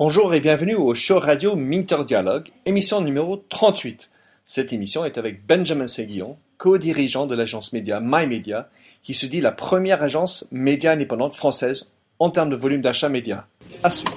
Bonjour et bienvenue au show radio Minter Dialogue, émission numéro 38. Cette émission est avec Benjamin Séguillon, co-dirigeant de l'agence média MyMedia, qui se dit la première agence média indépendante française en termes de volume d'achat média. À suivre.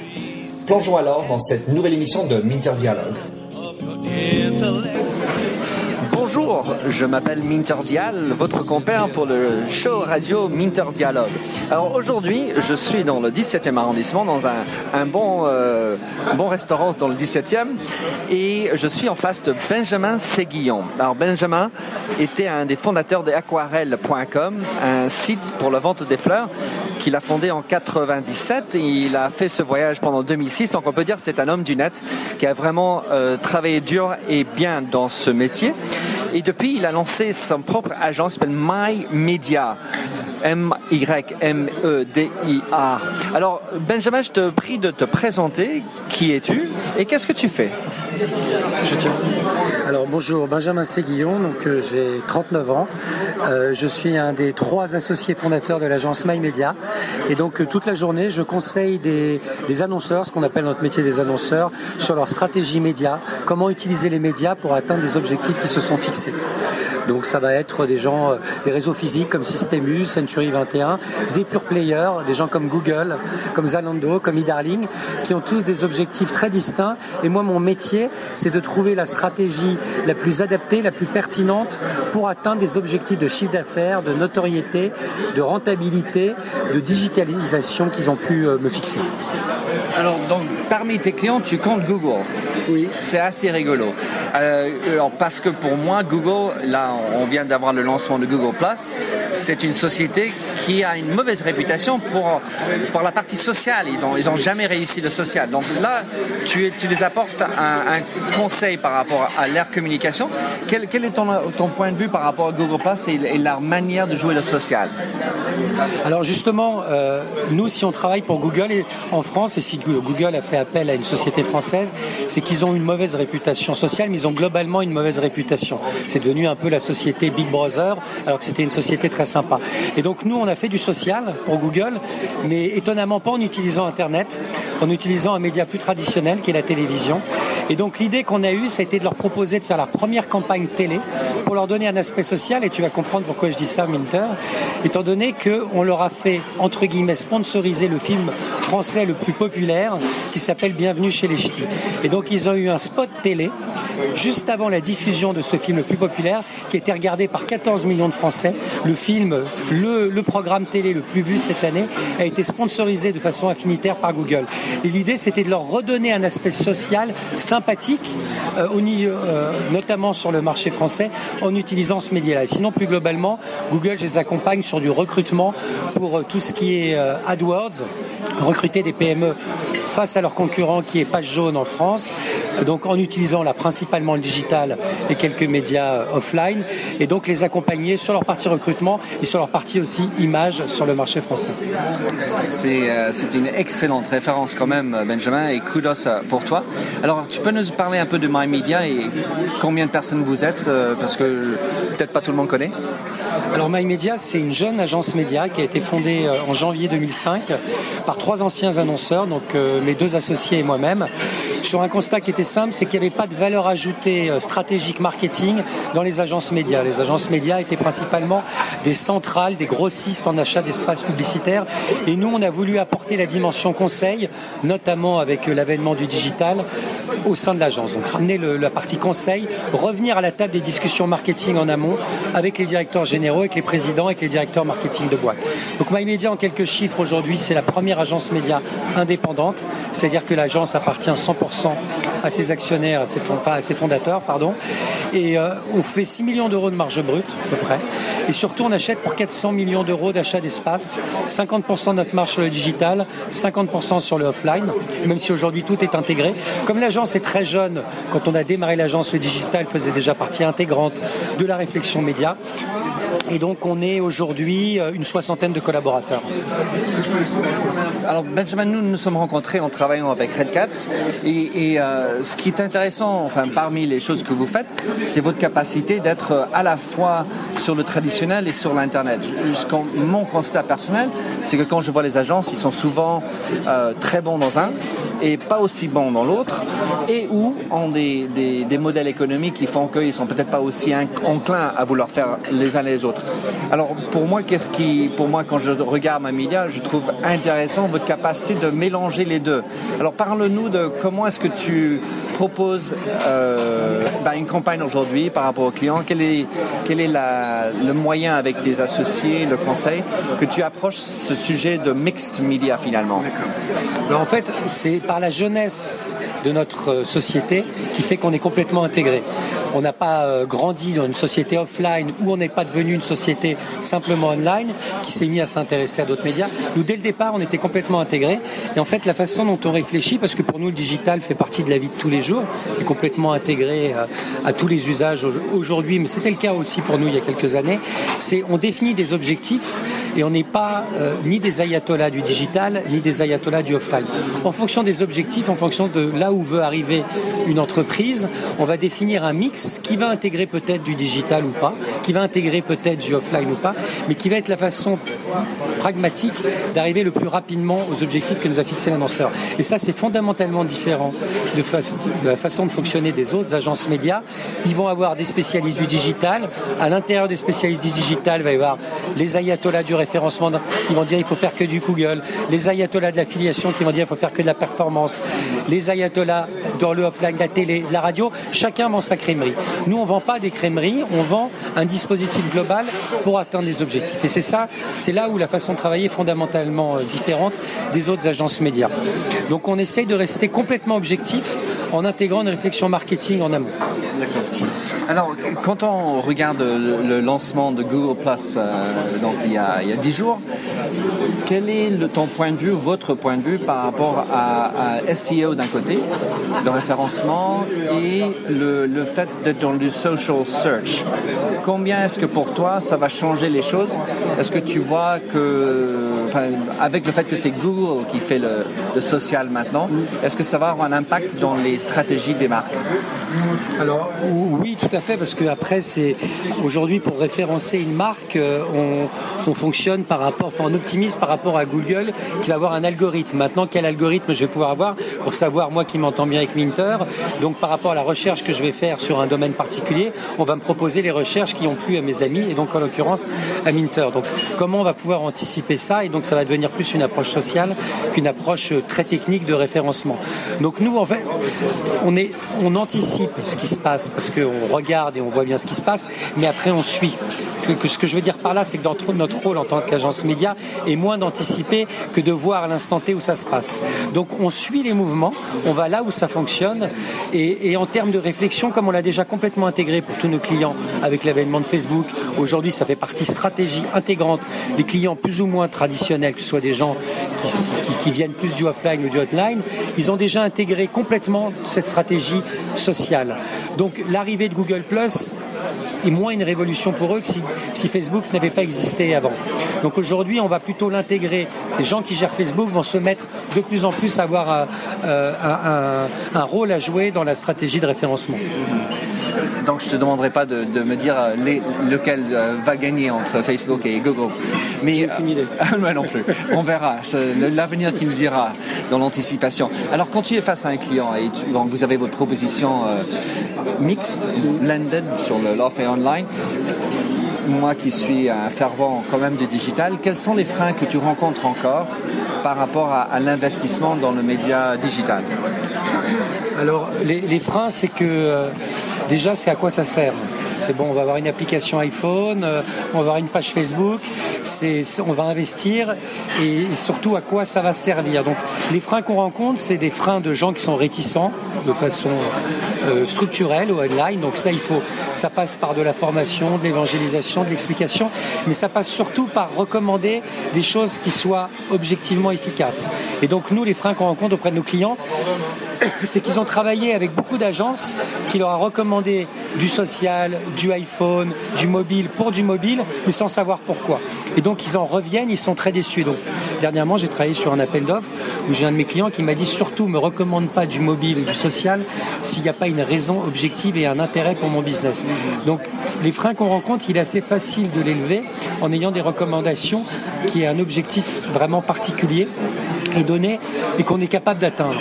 Plongeons alors dans cette nouvelle émission de Minter Dialogue. Bonjour, je m'appelle Minter Dial, votre compère pour le show radio Minter Dialogue. Alors aujourd'hui, je suis dans le 17e arrondissement, dans un, bon, euh, bon restaurant dans le 17e, et je suis en face de Benjamin Séguillon. Alors Benjamin était un des fondateurs de aquarelle.com, un site pour la vente des fleurs qu'il a fondé en 97. Il a fait ce voyage pendant 2006, donc on peut dire que c'est un homme du net qui a vraiment euh, travaillé dur et bien dans ce métier. Et depuis, il a lancé son propre agence s'appelle My Media. M-Y-M-E-D-I-A. Alors, Benjamin, je te prie de te présenter. Qui es-tu et qu'est-ce que tu fais? Je tiens. Alors, bonjour, Benjamin Séguillon, donc euh, j'ai 39 ans. Euh, je suis un des trois associés fondateurs de l'agence My Media. Et donc, euh, toute la journée, je conseille des, des annonceurs, ce qu'on appelle notre métier des annonceurs, sur leur stratégie média, comment utiliser les médias pour atteindre des objectifs qui se sont fixés. Donc ça va être des gens, des réseaux physiques comme Systemus, Century 21, des pure players, des gens comme Google, comme Zalando, comme eDarling, qui ont tous des objectifs très distincts. Et moi, mon métier, c'est de trouver la stratégie la plus adaptée, la plus pertinente pour atteindre des objectifs de chiffre d'affaires, de notoriété, de rentabilité, de digitalisation qu'ils ont pu me fixer. Alors, donc, parmi tes clients, tu comptes Google. Oui. C'est assez rigolo. Euh, parce que pour moi, Google, là, on vient d'avoir le lancement de Google Plus. C'est une société qui a une mauvaise réputation pour, pour la partie sociale. Ils n'ont ils ont jamais réussi le social. Donc là, tu, tu les apportes un, conseil par rapport à leur communication. Quel, quel est ton, ton, point de vue par rapport à Google Plus et, leur manière de jouer le social? Alors justement, euh, nous, si on travaille pour Google en France, et si Google a fait appel à une société française, c'est qu'ils ont une mauvaise réputation sociale, mais ils ont globalement une mauvaise réputation. C'est devenu un peu la société Big Brother, alors que c'était une société très sympa. Et donc nous, on a fait du social pour Google, mais étonnamment pas en utilisant Internet, en utilisant un média plus traditionnel qui est la télévision. Et donc l'idée qu'on a eue, ça a été de leur proposer de faire la première campagne télé pour leur donner un aspect social, et tu vas comprendre pourquoi je dis ça, Minter, étant donné qu'on leur a fait, entre guillemets, sponsoriser le film français le plus populaire qui s'appelle Bienvenue chez les Ch'tis. Et donc ils ont eu un spot télé juste avant la diffusion de ce film le plus populaire qui été regardé par 14 millions de Français. Le film, le, programme télé le plus vu cette année a été sponsorisé de façon affinitaire par Google. Et l'idée c'était de leur redonner un aspect social sympathique, euh, euh, notamment sur le marché français, en utilisant ce média-là. Sinon, plus globalement, Google, les accompagne sur du recrutement pour euh, tout ce qui est AdWords, recruter des PME face à leurs concurrents qui est page jaune en France, donc en utilisant là principalement le digital et quelques médias offline, et donc les accompagner sur leur partie recrutement et sur leur partie aussi image sur le marché français. C'est euh, une excellente référence quand même, Benjamin, et kudos pour toi. Alors, tu peux nous parler un peu de MyMedia et combien de personnes vous êtes, euh, parce que peut-être pas tout le monde connaît alors MyMedia, c'est une jeune agence média qui a été fondée en janvier 2005 par trois anciens annonceurs, donc euh, mes deux associés et moi-même, sur un constat qui était simple, c'est qu'il n'y avait pas de valeur ajoutée stratégique marketing dans les agences médias. Les agences médias étaient principalement des centrales, des grossistes en achat d'espaces publicitaires, et nous, on a voulu apporter la dimension conseil, notamment avec l'avènement du digital, au sein de l'agence. Donc ramener la partie conseil, revenir à la table des discussions marketing en amont avec les directeurs généraux, avec les présidents, avec les directeurs marketing de boîte. Donc MyMedia, en quelques chiffres aujourd'hui, c'est la première agence média indépendante, c'est-à-dire que l'agence appartient 100% à ses actionnaires, à ses, enfin, à ses fondateurs, pardon. Et euh, on fait 6 millions d'euros de marge brute, à peu près. Et surtout, on achète pour 400 millions d'euros d'achat d'espace, 50% de notre marge sur le digital, 50% sur le offline, même si aujourd'hui tout est intégré. Comme l'agence est très jeune, quand on a démarré l'agence, le digital faisait déjà partie intégrante de la réflexion média. Et donc on est aujourd'hui euh, une soixantaine de collaborateurs. Alors Benjamin, nous nous sommes rencontrés en travaillant avec Red Cats et, euh, ce qui est intéressant, enfin parmi les choses que vous faites, c'est votre capacité d'être à la fois sur le traditionnel et sur l'internet. Mon constat personnel, c'est que quand je vois les agences, ils sont souvent euh, très bons dans un et pas aussi bons dans l'autre, et ou ont des, des, modèles économiques qui font qu'ils sont peut-être pas aussi enclins à vouloir faire les uns les autres. Alors pour moi, qu'est-ce qui, pour moi, quand je regarde ma média, je trouve intéressant votre capacité de mélanger les deux. Alors parle-nous de comment est-ce que tu proposes euh, ben, une campagne aujourd'hui par rapport aux clients. Quel est, quel est le moyen avec tes associés, le conseil, que tu approches ce sujet de mixed media finalement? En fait, c'est par la jeunesse de notre euh, société qui fait qu'on est complètement intégré. On n'a pas euh, grandi dans une société offline où on n'est pas devenu une société simplement online qui s'est mis à s'intéresser à d'autres médias. Nous, dès le départ, on était complètement intégrés. Et en fait, la façon dont on réfléchit, parce que pour nous, le digital fait partie de la vie de tous les jours, est complètement intégré euh, à tous les usages aujourd'hui, mais c'était le cas aussi pour nous il y a quelques années, c'est on définit des objectifs et on n'est pas ni des ayatollahs du digital, ni des ayatollahs du offline. En fonction des objectifs, en fonction de là où veut arriver une entreprise, on va définir un mix qui va intégrer peut-être du digital ou pas, qui va intégrer peut-être du offline ou pas, mais qui va être la façon pragmatique d'arriver le plus rapidement aux objectifs que nous a fixés l'annonceur. Et ça, c'est fondamentalement différent de, la façon de fonctionner des autres agences médias. Ils vont avoir des spécialistes du digital. À l'intérieur des spécialistes du digital, il va y avoir les ayatollahs du référencement qui vont dire il faut faire que du Google, les ayatollahs de l'affiliation qui vont dire il faut faire que de la performance, les ayatollahs dans le offline, la télé, la radio. Chacun vend sa crèmerie. Nous, on vend pas des crèmeries, on vend un dispositif global pour atteindre des objectifs. Et c'est ça, c'est là où la façon de travailler est fondamentalement euh, différente des autres agences médias. Donc on essaye de rester complètement objectif en intégrant une réflexion marketing en amont. Alors, quand on regarde le, lancement de Google Plus euh, il y, a, il 10 jours, quel est ton point de vue, votre point de vue par rapport à, SEO d'un côté, le référencement et le, fait d'être dans du social search? Combien est-ce que pour toi ça va changer les choses? Est-ce que tu vois que, avec le fait que c'est Google qui fait le, le social maintenant, est-ce que ça va avoir un impact dans les stratégies des marques? Alors oui, tout à fait, parce que après, c'est aujourd'hui pour référencer une marque, euh, on, fonctionne par rapport, enfin, on optimise par rapport à Google qui va avoir un algorithme. Maintenant, quel algorithme je vais pouvoir avoir pour savoir moi qui m'entends bien avec Minter? Donc, par rapport à la recherche que je vais faire sur un domaine particulier, on va me proposer les recherches qui ont plu à mes amis et donc en l'occurrence à Minter. Donc, comment on va pouvoir anticiper ça? Et donc, ça va devenir plus une approche sociale qu'une approche très technique de référencement. Donc, nous, en fait, on est, on anticipe ce qui se passe parce qu'on regarde et on voit bien ce qui se passe, mais après on suit. Ce que, je veux dire par là, c'est que dans notre rôle en tant qu'agence média est moins d'anticiper que de voir à l'instant T où ça se passe. Donc on suit les mouvements, on va là où ça fonctionne, et, en termes de réflexion, comme on l'a déjà complètement intégré pour tous nos clients avec l'avènement de Facebook, aujourd'hui ça fait partie stratégie intégrante des clients plus ou moins traditionnels, que ce soit des gens qui, qui viennent plus du offline ou du hotline, ils ont déjà intégré complètement cette stratégie sociale. Donc l'arrivée de Google Plus est moins une révolution pour eux que si, Facebook n'avait pas existé avant. Donc aujourd'hui, on va plutôt l'intégrer. Les gens qui gèrent Facebook vont se mettre de plus en plus à avoir euh, un rôle à jouer dans la stratégie de référencement. Donc je ne te demanderai pas de, me dire euh, lequel euh, va gagner entre Facebook et Google. Mais moi non plus. On verra. L'avenir qui nous dira dans l'anticipation. Alors quand tu es face à un client et vous avez votre proposition euh, mixte, blended sur l'offre et online, moi qui suis un fervent quand même du digital, quels sont les freins que tu rencontres encore par rapport à, l'investissement dans le média digital? Alors les, freins, c'est que déjà, c'est à quoi ça sert C'est bon, on va avoir une application iPhone, euh, on va avoir une page Facebook, on va investir et, surtout à quoi ça va servir. Donc les freins qu'on rencontre, c'est des freins de gens qui sont réticents de façon euh, structurelle ou online. Donc ça, il faut, ça passe par de la formation, de l'évangélisation, de l'explication, mais ça passe surtout par recommander des choses qui soient objectivement efficaces. Et donc nous, les freins qu'on rencontre auprès de nos clients, c'est qu'ils ont travaillé avec beaucoup d'agences qui leur a recommandé du social, du iPhone, du mobile pour du mobile, mais sans savoir pourquoi. Et donc ils en reviennent, ils sont très déçus. Donc dernièrement, j'ai travaillé sur un appel d'offres où j'ai un de mes clients qui m'a dit surtout me recommande pas du mobile du social s'il n'y a pas une raison objective et un intérêt pour mon business. Donc les freins qu'on rencontre, il est assez facile de l'élever en ayant des recommandations qui est un objectif vraiment particulier et donné et qu'on est capable d'atteindre.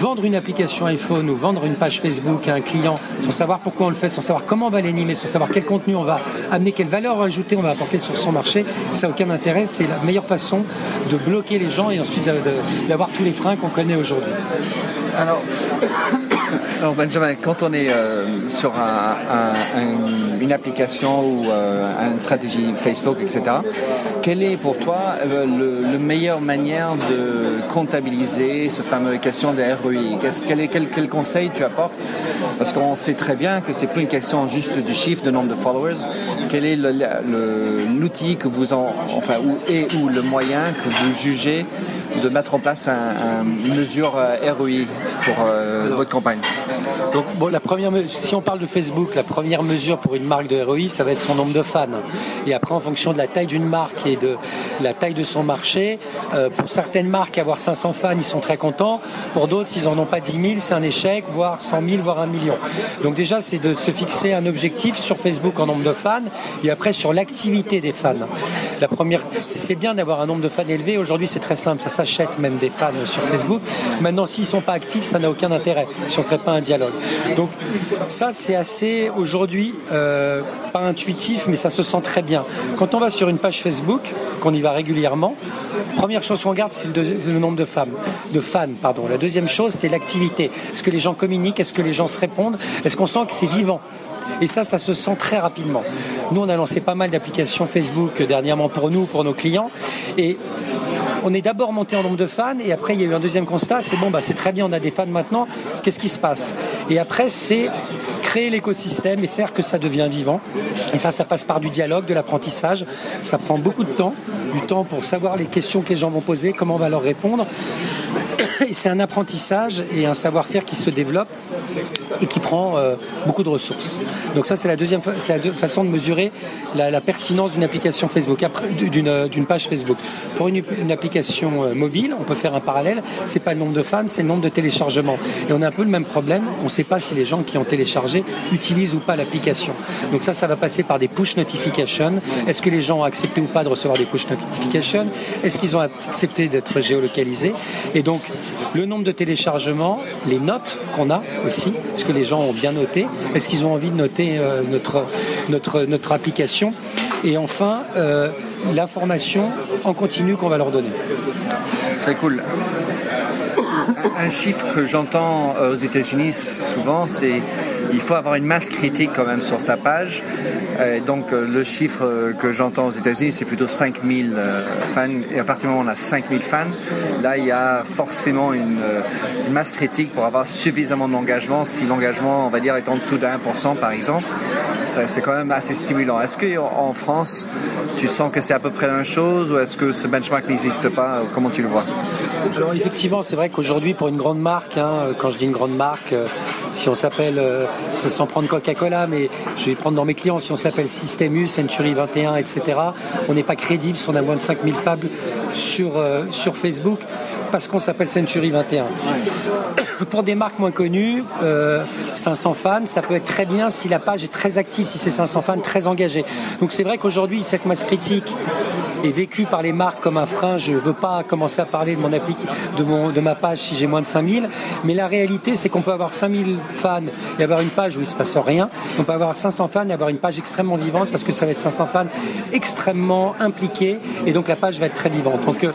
Vendre une application iPhone ou vendre une page Facebook à un client sans savoir pourquoi on le fait, sans savoir comment on va l'animer, sans savoir quel contenu on va amener, quelle valeur ajoutée on va apporter sur son marché, ça n'a aucun intérêt. C'est la meilleure façon de bloquer les gens et ensuite d'avoir tous les freins qu'on connaît aujourd'hui. Alors Benjamin, quand on est euh, sur une application ou euh, une stratégie Facebook, etc., quelle est pour toi euh, le, meilleure manière de comptabiliser ce fameux question de ROI quel, quel, conseil tu apportes? Parce qu'on sait très bien que c'est plus une question juste du chiffre, de nombre de followers. Quel est l'outil que vous en, enfin, ou, et ou le moyen que vous jugez de mettre en place une mesure ROI pour euh, votre campagne Donc, bon, la première, si on parle de Facebook, la première mesure pour une marque de ROI, ça va être son nombre de fans. Et après, en fonction de la taille d'une marque et de la taille de son marché, euh, pour certaines marques, avoir 500 fans, ils sont très contents. Pour d'autres, s'ils en ont pas 10 000, c'est un échec, voire 100 000, voire un million. Donc déjà, c'est de se fixer un objectif sur Facebook en nombre de fans et après sur l'activité des fans. La première, c'est bien d'avoir un nombre de fans élevé. Aujourd'hui, c'est très simple. Ça s'achète même des fans sur Facebook. Maintenant, s'ils sont pas actifs, ça n'a aucun intérêt si on crée pas un dialogue. Donc, ça, c'est assez aujourd'hui euh, pas intuitif, mais ça se sent très bien. Quand on va sur une page Facebook, qu'on y va régulièrement, première chose qu'on regarde, c'est le, nombre de femmes, de fans, pardon. La deuxième chose, c'est l'activité. Est-ce que les gens communiquent? Est-ce que les gens se répondent? Est-ce qu'on sent que c'est vivant? Et ça, ça se sent très rapidement. Nous, on a lancé pas mal d'applications Facebook dernièrement pour nous, pour nos clients. Et on est d'abord monté en nombre de fans et après il y a eu un deuxième constat, c'est bon, bah, c'est très bien, on a des fans maintenant, qu'est-ce qui se passe? Et après c'est créer l'écosystème et faire que ça devient vivant. Et ça, ça passe par du dialogue, de l'apprentissage. Ça prend beaucoup de temps, du temps pour savoir les questions que les gens vont poser, comment on va leur répondre. C'est un apprentissage et un savoir-faire qui se développe et qui prend euh, beaucoup de ressources. Donc ça, c'est la deuxième la façon de mesurer la, pertinence d'une application Facebook, d'une page Facebook. Pour une, application euh, mobile, on peut faire un parallèle. C'est pas le nombre de fans, c'est le nombre de téléchargements. Et on a un peu le même problème. On ne sait pas si les gens qui ont téléchargé utilisent ou pas l'application. Donc ça, ça va passer par des push notifications. Est-ce que les gens ont accepté ou pas de recevoir des push notifications? Est-ce qu'ils ont accepté d'être géolocalisés? Donc, le nombre de téléchargements, les notes qu'on a aussi, est-ce que les gens ont bien noté Est-ce qu'ils ont envie de noter euh, notre, notre, notre application? Et enfin, euh, l'information en continu qu'on va leur donner. C'est cool. Un chiffre que j'entends euh, aux États-Unis souvent, c'est il faut avoir une masse critique quand même sur sa page. donc le chiffre que j'entends aux États-Unis, c'est plutôt 5000 fans. Et à partir du moment où on a 5000 fans, là il y a forcément une, masse critique pour avoir suffisamment d'engagement. Si l'engagement, on va dire, est en dessous de 1% par exemple, c'est quand même assez stimulant. Est-ce qu'en France, tu sens que c'est à peu près la même chose ou est-ce que ce benchmark n'existe pas Comment tu le vois? Alors effectivement, c'est vrai qu'aujourd'hui, pour une grande marque, hein, quand je dis une grande marque, euh, si on s'appelle, euh, sans prendre Coca-Cola, mais je vais prendre dans mes clients, si on s'appelle System U, Century 21, etc., on n'est pas crédible si on a moins de 5000 fables sur, euh, sur Facebook parce qu'on s'appelle Century 21. Pour des marques moins connues, 500 fans, ça peut être très bien si la page est très active, si c'est 500 fans très engagés. Donc c'est vrai qu'aujourd'hui, cette masse critique est vécu par les marques comme un frein. Je ne veux pas commencer à parler de mon appli, de, mon, de ma page si j'ai moins de 5000. Mais la réalité, c'est qu'on peut avoir 5000 fans et avoir une page où il se passe rien. On peut avoir 500 fans et avoir une page extrêmement vivante parce que ça va être 500 fans extrêmement impliqués et donc la page va être très vivante. Donc euh,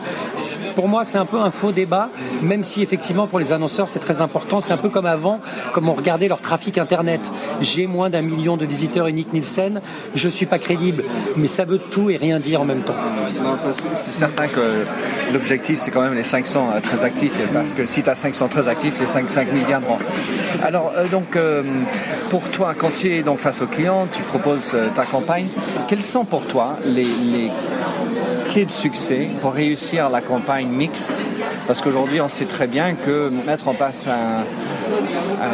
pour moi, c'est un peu un faux débat, même si effectivement pour les annonceurs c'est très important. C'est un peu comme avant, comme on regardait leur trafic internet. J'ai moins d'un million de visiteurs uniques Nielsen, je suis pas crédible, mais ça veut tout et rien dire en même temps. C'est certain que l'objectif c'est quand même les 500 euh, très actifs parce que si tu as 500 très actifs, les 5, 5 000 viendront. Alors euh, donc pour toi, quand tu es donc face au client, tu proposes ta campagne. Quelles sont pour toi les clés de succès pour réussir la campagne mixte Parce qu'aujourd'hui, on sait très bien que mettre en place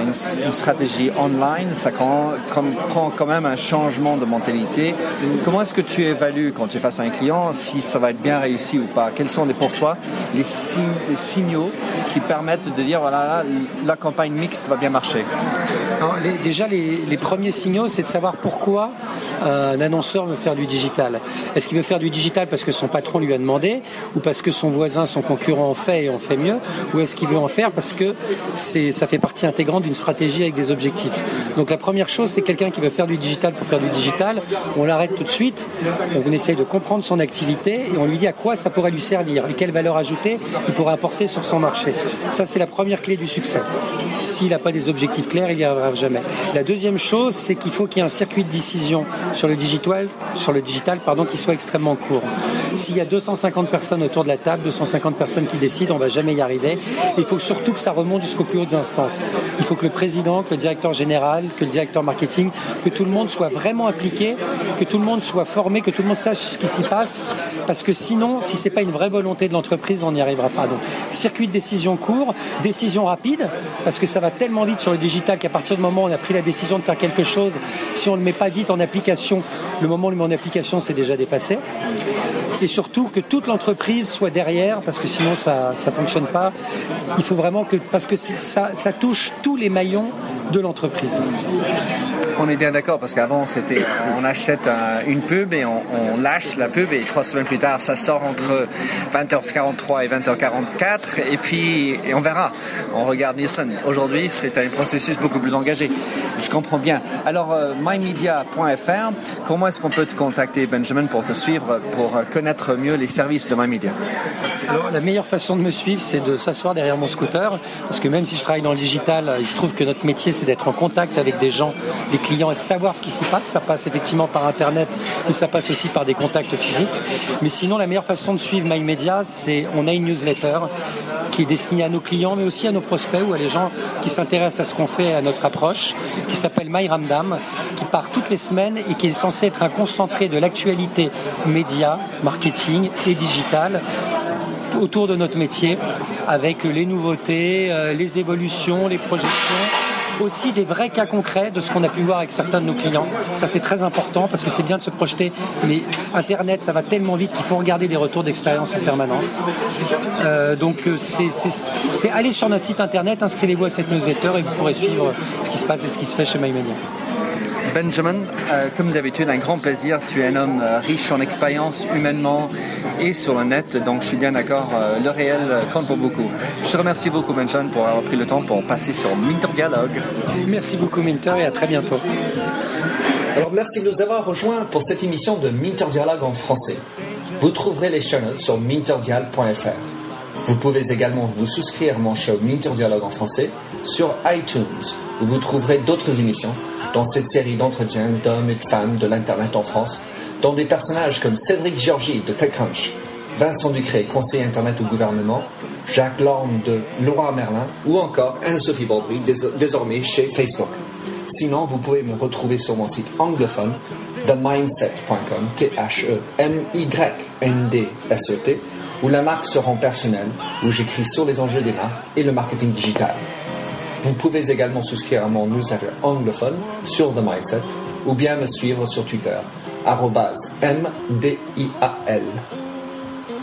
une, stratégie online, ça prend quand même un changement de mentalité. Comment est-ce que tu évalues quand tu es face à un client si ça va être bien réussi ou pas? Quels sont pour toi les, signaux qui permettent de dire voilà, la campagne mixte va bien marcher? Déjà, les, les premiers signaux, c'est de savoir pourquoi un annonceur veut faire du digital. Est-ce qu'il veut faire du digital parce que son patron lui a demandé ou parce que son voisin, son concurrent en fait et en fait mieux ou est-ce qu'il veut en faire parce que ça fait partie intégrante d'une stratégie avec des objectifs? Donc la première chose, c'est quelqu'un qui veut faire du digital pour faire du digital, on l'arrête tout de suite, on essaye de comprendre son activité et on lui dit à quoi ça pourrait lui servir et quelle valeur ajoutée il pourrait apporter sur son marché. Ça, c'est la première clé du succès. S'il n'a pas des objectifs clairs, il n'y arrivera jamais. La deuxième chose, c'est qu'il faut qu'il y ait un circuit de décision sur le digital, sur le digital qui soit extrêmement court. S'il y a 250 personnes autour de la table, 250 personnes qui décident, on va jamais y arriver. Il faut surtout que ça remonte jusqu'aux plus hautes instances. Il faut que le président, que le directeur général, que le directeur marketing, que tout le monde soit vraiment impliqué, que tout le monde soit formé, que tout le monde sache ce qui s'y passe, parce que sinon, si c'est pas une vraie volonté de l'entreprise, on n'y arrivera pas. Donc, circuit de décision court, décision rapide, parce que ça va tellement vite sur le digital qu'à partir du moment où on a pris la décision de faire quelque chose, si on ne le met pas vite en application, le moment où on le met en application, c'est déjà dépassé et surtout que toute l'entreprise soit derrière parce que sinon ça ne fonctionne pas. Il faut vraiment que parce que ça, ça touche tous les maillons de l'entreprise. On est bien d'accord parce qu'avant c'était on achète une pub et on, lâche la pub et trois semaines plus tard ça sort entre 20h43 et 20h44 et puis on verra. On regarde Nielsen. Aujourd'hui c'est un processus beaucoup plus engagé. Je comprends bien. Alors euh, mymedia.fr, comment est-ce qu'on peut te contacter Benjamin pour te suivre, pour connaître mieux les services de MyMedia? Alors la meilleure façon de me suivre c'est de s'asseoir derrière mon scooter parce que même si je travaille dans le digital, il se trouve que notre métier c'est d'être en contact avec des gens, des clients et de savoir ce qui s'y passe. Ça passe effectivement par Internet, mais ça passe aussi par des contacts physiques. Mais sinon, la meilleure façon de suivre MyMedia, c'est on a une newsletter qui est destinée à nos clients, mais aussi à nos prospects ou à les gens qui s'intéressent à ce qu'on fait, à notre approche, qui s'appelle MyRamdam, qui part toutes les semaines et qui est censé être un concentré de l'actualité média, marketing et digital autour de notre métier, avec les nouveautés, euh, les évolutions, les projections aussi des vrais cas concrets de ce qu'on a pu voir avec certains de nos clients. Ça, c'est très important parce que c'est bien de se projeter, mais Internet, ça va tellement vite qu'il faut regarder des retours d'expérience en permanence. Euh, donc, euh, c'est aller sur notre site Internet, inscrivez-vous à cette newsletter et vous pourrez suivre ce qui se passe et ce qui se fait chez MyMedia. Benjamin, euh, comme d'habitude, un grand plaisir. Tu es un homme riche en expérience humainement et sur le net, donc je suis bien d'accord, le réel compte pour beaucoup. Je te remercie beaucoup, Benjamin, pour avoir pris le temps pour passer sur Minter Dialogue. Merci beaucoup, Minter, et à très bientôt. Alors, merci de nous avoir rejoints pour cette émission de Minter Dialogue en français. Vous trouverez les chaînes sur minterdial.fr. Vous pouvez également vous souscrire à mon show Minter Dialogue en français sur iTunes, où vous trouverez d'autres émissions dans cette série d'entretiens d'hommes et de femmes de l'Internet en France, dont des personnages comme Cédric Georgie de TechCrunch, Vincent Ducré, conseiller Internet au gouvernement, Jacques Lorme de Laura Merlin ou encore Anne-Sophie Baudry, désormais chez Facebook. Sinon, vous pouvez me retrouver sur mon site anglophone themindset.com, T-H-E-M-Y-N-D-S-E-T, où la marque se rend personnelle, où j'écris sur les enjeux des marques et le marketing digital. Vous pouvez également souscrire à mon newsletter anglophone sur The Mindset ou bien me suivre sur Twitter, MDIAL.